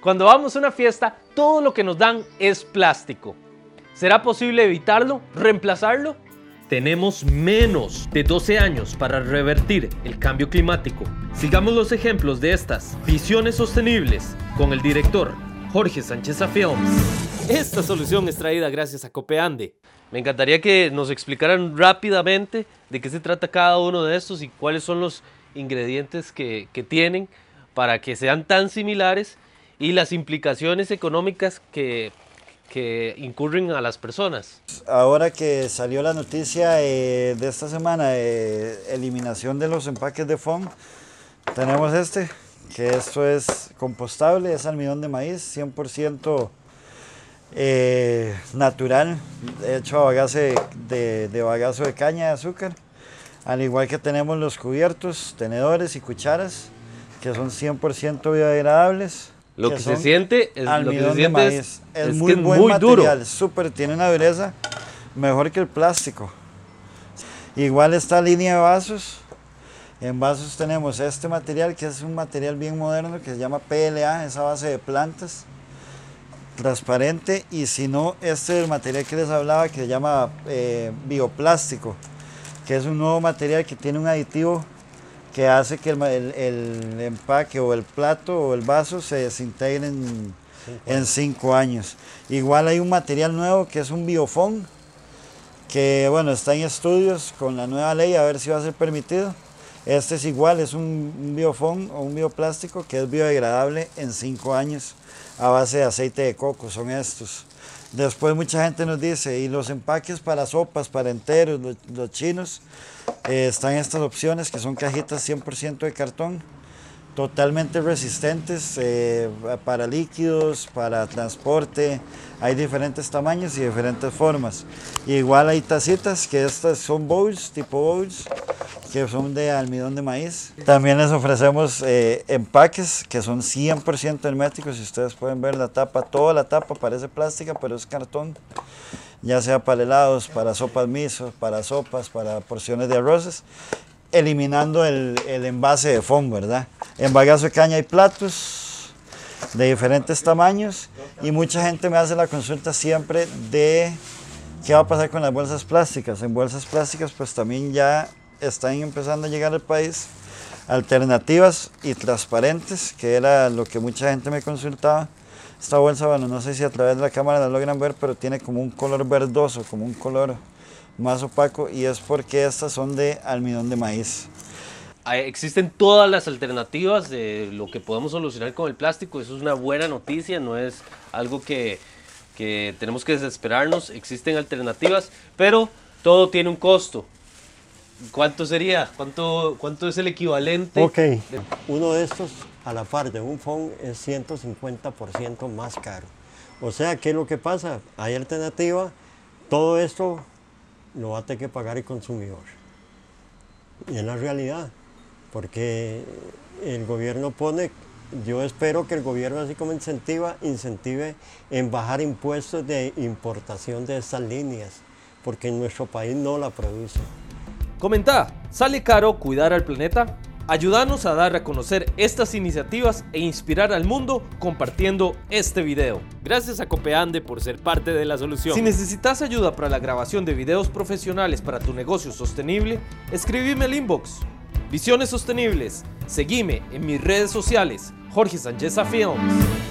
Cuando vamos a una fiesta, todo lo que nos dan es plástico. ¿Será posible evitarlo? ¿Reemplazarlo? Tenemos menos de 12 años para revertir el cambio climático. Sigamos los ejemplos de estas visiones sostenibles con el director Jorge Sánchez Films. Esta solución es traída gracias a Copeande. Me encantaría que nos explicaran rápidamente de qué se trata cada uno de estos y cuáles son los ingredientes que, que tienen para que sean tan similares y las implicaciones económicas que, que incurren a las personas. Ahora que salió la noticia eh, de esta semana, eh, eliminación de los empaques de foam, tenemos este, que esto es compostable, es almidón de maíz, 100% eh, natural, hecho a de, de bagazo de caña de azúcar. Al igual que tenemos los cubiertos, tenedores y cucharas, que son 100% biodegradables. Lo que, se siente es, lo que se siente es, Es, es muy que es buen muy duro. material, súper, tiene una dureza mejor que el plástico. Igual esta línea de vasos. En vasos tenemos este material que es un material bien moderno que se llama PLA, esa base de plantas, transparente. Y si no, este es el material que les hablaba que se llama eh, bioplástico, que es un nuevo material que tiene un aditivo que hace que el, el- el empaque o el plato o el vaso se desintegre en, en cinco años. Igual hay un material nuevo que es un biofón, que bueno, está en estudios con la nueva ley a ver si va a ser permitido. Este es igual, es un, un biofón o un bioplástico que es biodegradable en cinco años a base de aceite de coco, son estos. Después mucha gente nos dice, y los empaques para sopas, para enteros, los, los chinos, eh, están estas opciones que son cajitas 100% de cartón, totalmente resistentes eh, para líquidos, para transporte. Hay diferentes tamaños y diferentes formas. Igual hay tacitas que estas son bowls, tipo bowls, que son de almidón de maíz. También les ofrecemos eh, empaques que son 100% herméticos. Si ustedes pueden ver la tapa, toda la tapa parece plástica, pero es cartón. Ya sea para helados, para sopas miso, para sopas, para porciones de arroces eliminando el, el envase de foam, ¿verdad? En bagazo de caña hay platos de diferentes tamaños y mucha gente me hace la consulta siempre de qué va a pasar con las bolsas plásticas. En bolsas plásticas pues también ya están empezando a llegar al país alternativas y transparentes, que era lo que mucha gente me consultaba. Esta bolsa, bueno, no sé si a través de la cámara la logran ver, pero tiene como un color verdoso, como un color más opaco y es porque estas son de almidón de maíz. Ah, Existen todas las alternativas de lo que podemos solucionar con el plástico. Eso es una buena noticia, no es algo que, que tenemos que desesperarnos. Existen alternativas, pero todo tiene un costo. ¿Cuánto sería? ¿Cuánto, cuánto es el equivalente? Ok, uno de estos a la par de un phone es 150% más caro. O sea, ¿qué es lo que pasa? Hay alternativa, todo esto lo va a tener que pagar el consumidor. Y es la realidad, porque el gobierno pone, yo espero que el gobierno así como incentiva, incentive en bajar impuestos de importación de estas líneas, porque en nuestro país no la produce. Comenta, ¿sale caro cuidar al planeta? Ayúdanos a dar a conocer estas iniciativas e inspirar al mundo compartiendo este video. Gracias a Copeande por ser parte de la solución. Si necesitas ayuda para la grabación de videos profesionales para tu negocio sostenible, escribime al inbox. Visiones Sostenibles. Seguime en mis redes sociales, Jorge Sánchez Films.